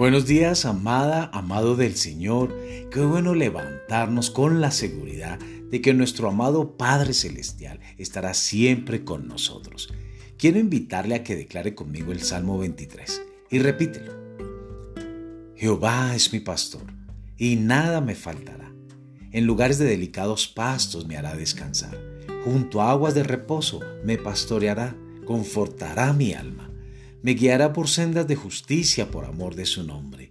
Buenos días, amada, amado del Señor. Qué bueno levantarnos con la seguridad de que nuestro amado Padre Celestial estará siempre con nosotros. Quiero invitarle a que declare conmigo el Salmo 23 y repítelo. Jehová es mi pastor y nada me faltará. En lugares de delicados pastos me hará descansar. Junto a aguas de reposo me pastoreará, confortará mi alma me guiará por sendas de justicia por amor de su nombre.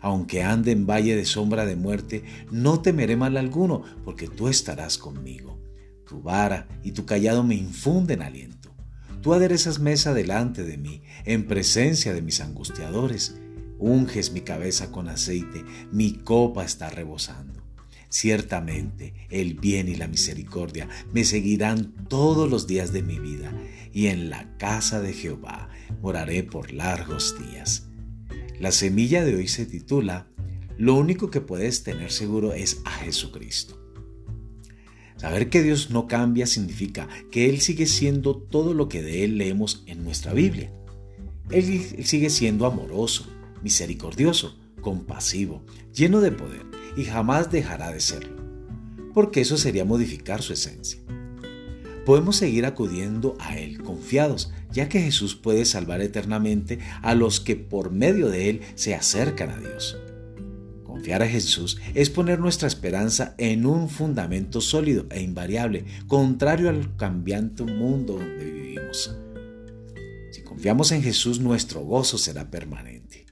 Aunque ande en valle de sombra de muerte, no temeré mal alguno, porque tú estarás conmigo. Tu vara y tu callado me infunden aliento. Tú aderezas mesa delante de mí, en presencia de mis angustiadores. Unges mi cabeza con aceite, mi copa está rebosando. Ciertamente el bien y la misericordia me seguirán todos los días de mi vida, y en la casa de Jehová moraré por largos días. La semilla de hoy se titula Lo único que puedes tener seguro es a Jesucristo. Saber que Dios no cambia significa que Él sigue siendo todo lo que de Él leemos en nuestra Biblia. Él sigue siendo amoroso, misericordioso, compasivo, lleno de poder y jamás dejará de serlo, porque eso sería modificar su esencia. Podemos seguir acudiendo a Él confiados, ya que Jesús puede salvar eternamente a los que por medio de Él se acercan a Dios. Confiar a Jesús es poner nuestra esperanza en un fundamento sólido e invariable, contrario al cambiante mundo donde vivimos. Si confiamos en Jesús, nuestro gozo será permanente.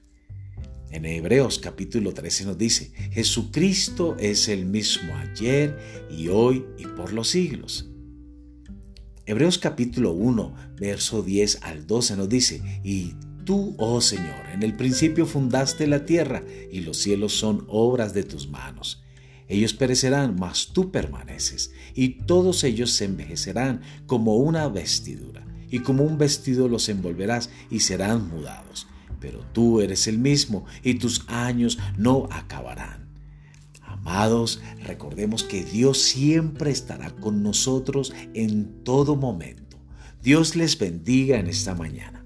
En Hebreos capítulo 13 nos dice, Jesucristo es el mismo ayer y hoy y por los siglos. Hebreos capítulo 1, verso 10 al 12 nos dice, y tú, oh Señor, en el principio fundaste la tierra y los cielos son obras de tus manos. Ellos perecerán, mas tú permaneces, y todos ellos se envejecerán como una vestidura, y como un vestido los envolverás y serán mudados pero tú eres el mismo y tus años no acabarán. Amados, recordemos que Dios siempre estará con nosotros en todo momento. Dios les bendiga en esta mañana.